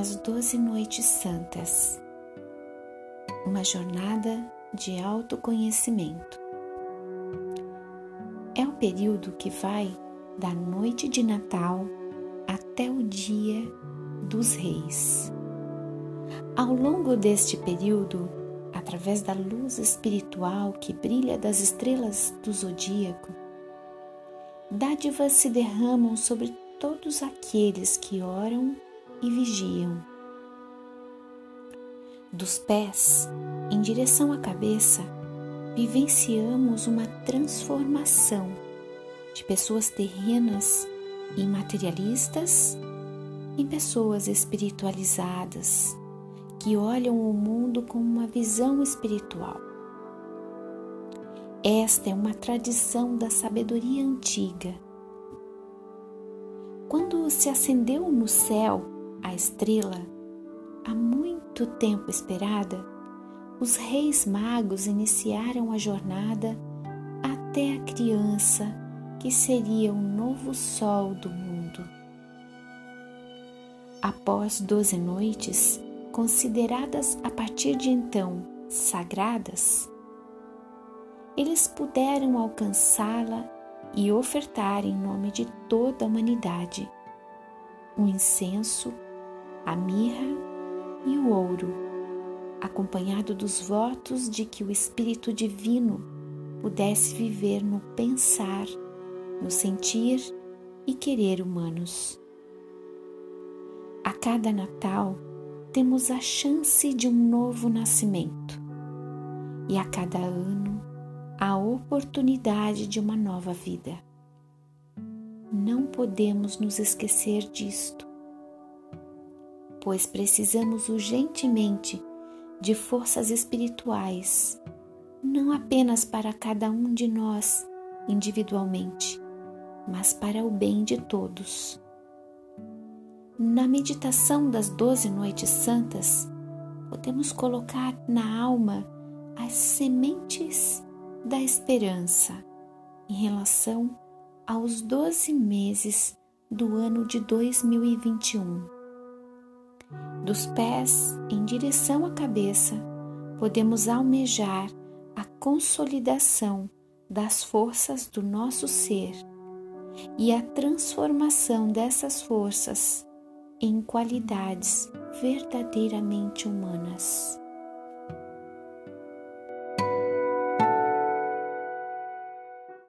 as doze noites santas, uma jornada de autoconhecimento. É o período que vai da noite de Natal até o dia dos Reis. Ao longo deste período, através da luz espiritual que brilha das estrelas do zodíaco, dádivas se derramam sobre todos aqueles que oram e vigiam. Dos pés em direção à cabeça, vivenciamos uma transformação de pessoas terrenas e materialistas em pessoas espiritualizadas que olham o mundo com uma visão espiritual. Esta é uma tradição da sabedoria antiga. Quando se acendeu no céu a estrela, há muito tempo esperada, os reis magos iniciaram a jornada até a criança que seria o novo sol do mundo. Após doze noites, consideradas a partir de então sagradas, eles puderam alcançá-la e ofertar em nome de toda a humanidade o incenso a mirra e o ouro, acompanhado dos votos de que o Espírito Divino pudesse viver no pensar, no sentir e querer humanos. A cada Natal temos a chance de um novo nascimento e a cada ano a oportunidade de uma nova vida. Não podemos nos esquecer disto pois precisamos urgentemente de forças espirituais, não apenas para cada um de nós individualmente, mas para o bem de todos. Na meditação das doze noites santas, podemos colocar na alma as sementes da esperança em relação aos doze meses do ano de 2021 dos pés em direção à cabeça, podemos almejar a consolidação das forças do nosso ser e a transformação dessas forças em qualidades verdadeiramente humanas.